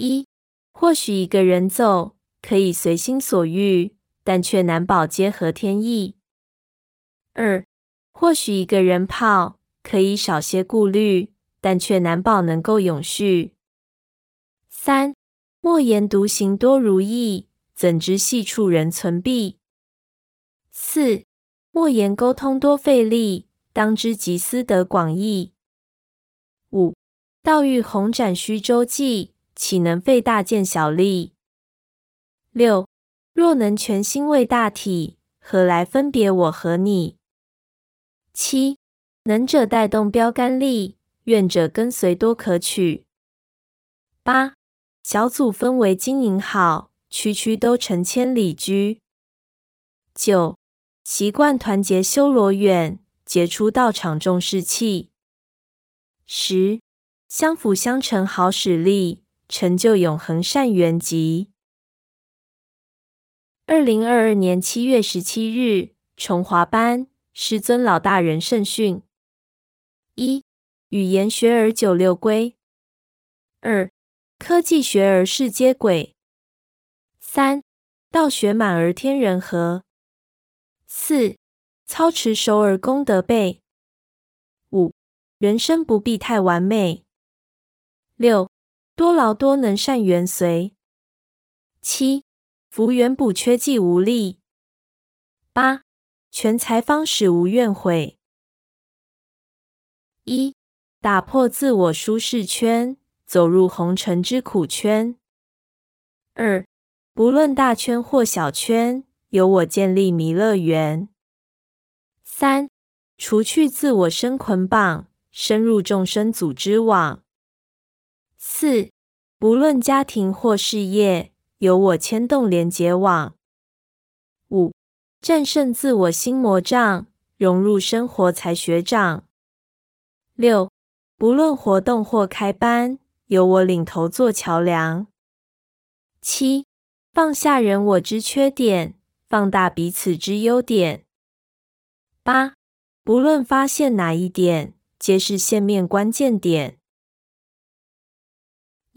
一，或许一个人走可以随心所欲，但却难保皆合天意。二，或许一个人泡可以少些顾虑，但却难保能够永续。三，莫言独行多如意，怎知细处人存弊？四，莫言沟通多费力，当知集思得广益。五，道欲宏展虚周济，岂能费大见小利？六，若能全心为大体，何来分别我和你？七，能者带动标杆力，愿者跟随多可取。八，小组氛围经营好，区区都成千里居。九，习惯团结修罗远，杰出道场重士气。十，相辅相成好使力，成就永恒善缘集。二零二二年七月十七日，崇华班。师尊老大人圣训：一、语言学而九六归；二、科技学而世接轨；三、道学满而天人合；四、操持熟而功德备；五、人生不必太完美；六、多劳多能善缘随；七、福缘补缺既无力；八。全财方始无怨悔。一、打破自我舒适圈，走入红尘之苦圈。二、不论大圈或小圈，由我建立弥乐园。三、除去自我生捆绑，深入众生组织网。四、不论家庭或事业，由我牵动连结网。五。战胜自我心魔障，融入生活才学长。六，不论活动或开班，由我领头做桥梁。七，放下人我之缺点，放大彼此之优点。八，不论发现哪一点，皆是线面关键点。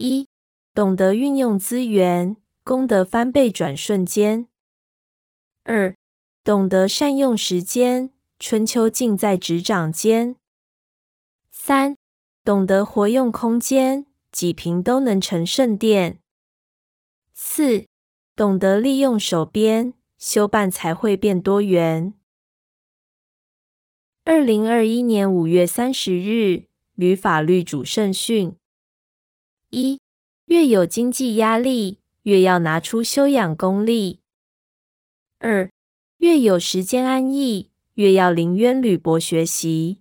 一，懂得运用资源，功德翻倍转瞬间。二。懂得善用时间，春秋尽在执掌间。三，懂得活用空间，几平都能成圣殿。四，懂得利用手边，修办才会变多元。二零二一年五月三十日，旅法律主圣训：一，越有经济压力，越要拿出修养功力。二。越有时间安逸，越要临渊履薄学习。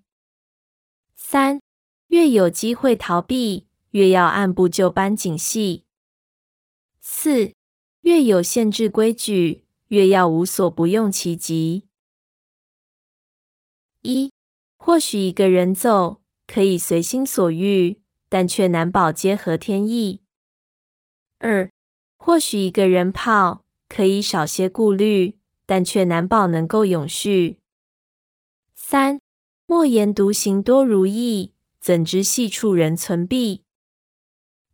三，越有机会逃避，越要按部就班谨细。四，越有限制规矩，越要无所不用其极。一，或许一个人走可以随心所欲，但却难保皆合天意。二，或许一个人泡可以少些顾虑。但却难保能够永续。三，莫言独行多如意，怎知细处人存弊？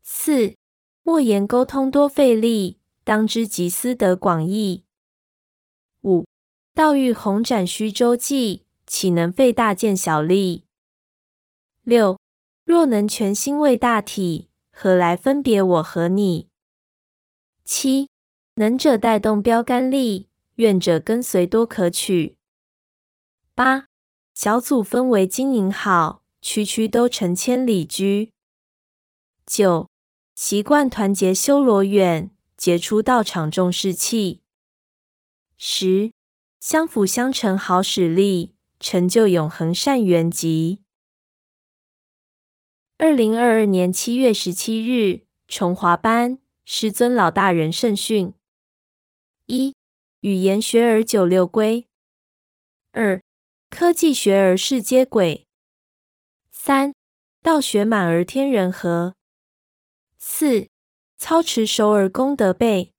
四，莫言沟通多费力，当知集思得广益。五，道欲宏展虚周济，岂能费大见小利？六，若能全心为大体，何来分别我和你？七，能者带动标杆力。愿者跟随多可取。八小组氛围经营好，区区都成千里居。九习惯团结修罗远，杰出道场重士气。十相辅相成好使力，成就永恒善缘集。二零二二年七月十七日，崇华班师尊老大人圣训一。语言学而九六归。二、科技学而世接轨。三、道学满而天人合。四、操持熟而功德备。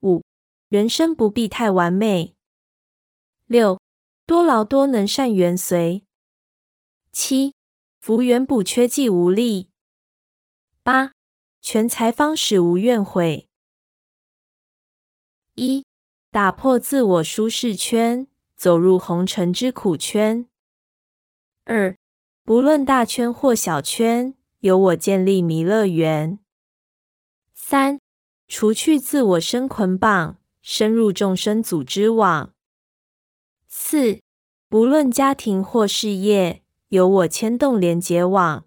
五、人生不必太完美。六、多劳多能善缘随。七、福缘补缺既无力。八、全才方始无怨悔。一、打破自我舒适圈，走入红尘之苦圈。二、不论大圈或小圈，由我建立弥乐园。三、除去自我生捆绑，深入众生组织网。四、不论家庭或事业，由我牵动连结网。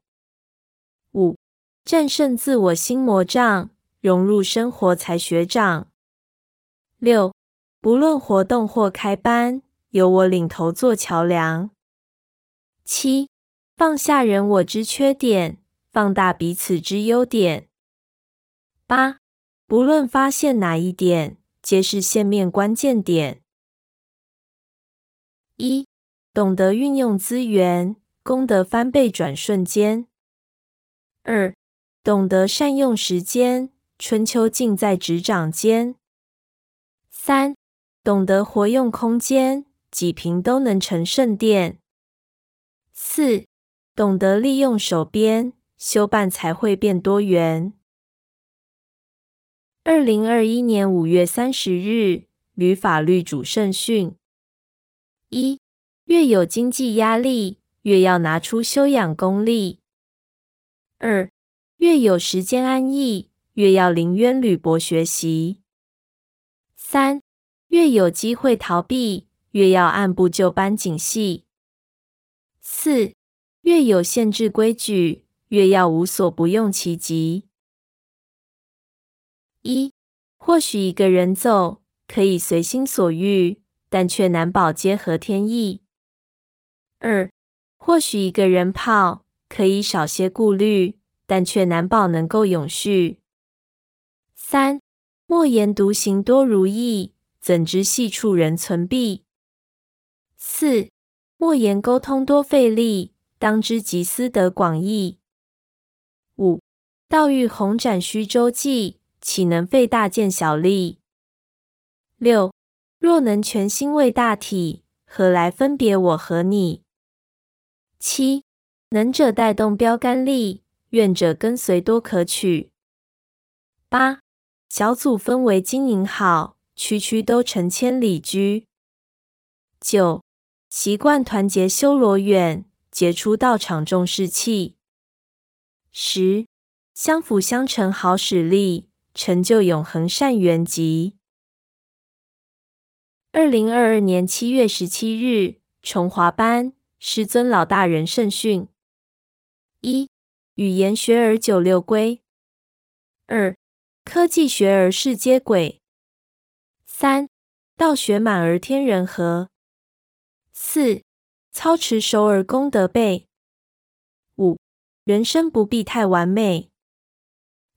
五、战胜自我心魔障，融入生活才学长。六、不论活动或开班，由我领头做桥梁。七、放下人我之缺点，放大彼此之优点。八、不论发现哪一点，皆是线面关键点。一、懂得运用资源，功德翻倍转瞬间。二、懂得善用时间，春秋尽在执掌间。三、懂得活用空间，几平都能成圣殿。四、懂得利用手边，修办才会变多元。二零二一年五月三十日，吕法律主圣训。一、越有经济压力，越要拿出修养功力。二、越有时间安逸，越要临渊履博学习。三、越有机会逃避，越要按部就班谨细。四、越有限制规矩，越要无所不用其极。一、或许一个人走可以随心所欲。但却难保皆合天意。二，或许一个人泡可以少些顾虑，但却难保能够永续。三，莫言独行多如意，怎知细处人存弊？四，莫言沟通多费力，当知集思得广益。五，道欲宏展虚周济，岂能费大见小利？六。若能全心为大体，何来分别我和你？七能者带动标杆力，愿者跟随多可取。八小组氛围经营好，区区都成千里居。九习惯团结修罗远，杰出道场重士气。十相辅相成好使力，成就永恒善缘集。二零二二年七月十七日，崇华班师尊老大人圣训：一、语言学而九六归；二、科技学而世接轨；三、道学满而天人和；四、操持熟而功德备；五、人生不必太完美；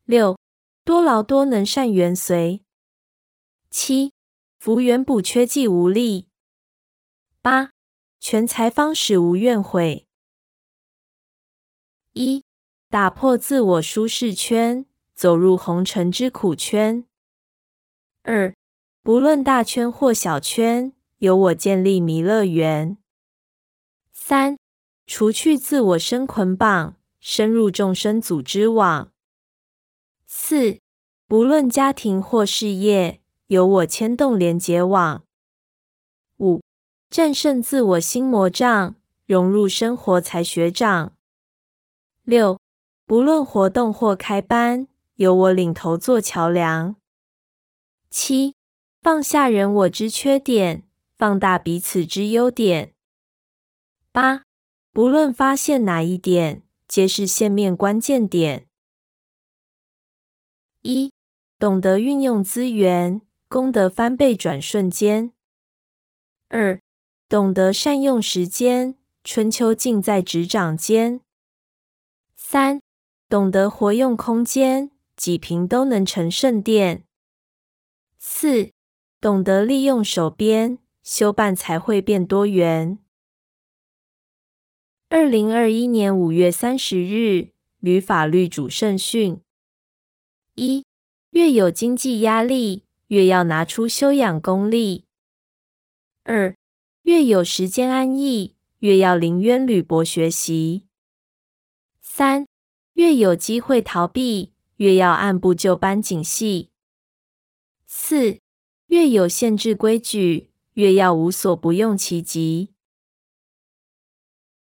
六、多劳多能善缘随；七。福缘补缺既无力。八全才方始无怨悔。一打破自我舒适圈，走入红尘之苦圈。二不论大圈或小圈，由我建立弥乐园。三除去自我生捆绑，深入众生组织网。四不论家庭或事业。由我牵动连结网。战胜自我心魔障，融入生活才学长。六、不论活动或开班，由我领头做桥梁。七、放下人我之缺点，放大彼此之优点。八、不论发现哪一点，皆是线面关键点。一、懂得运用资源。功德翻倍转瞬间。二、懂得善用时间，春秋尽在执掌间。三、懂得活用空间，几平都能成圣殿。四、懂得利用手边，修办才会变多元。二零二一年五月三十日，吕法律主圣训：一、越有经济压力。越要拿出修养功力。二，越有时间安逸，越要临渊履博学习。三，越有机会逃避，越要按部就班谨细。四，越有限制规矩，越要无所不用其极。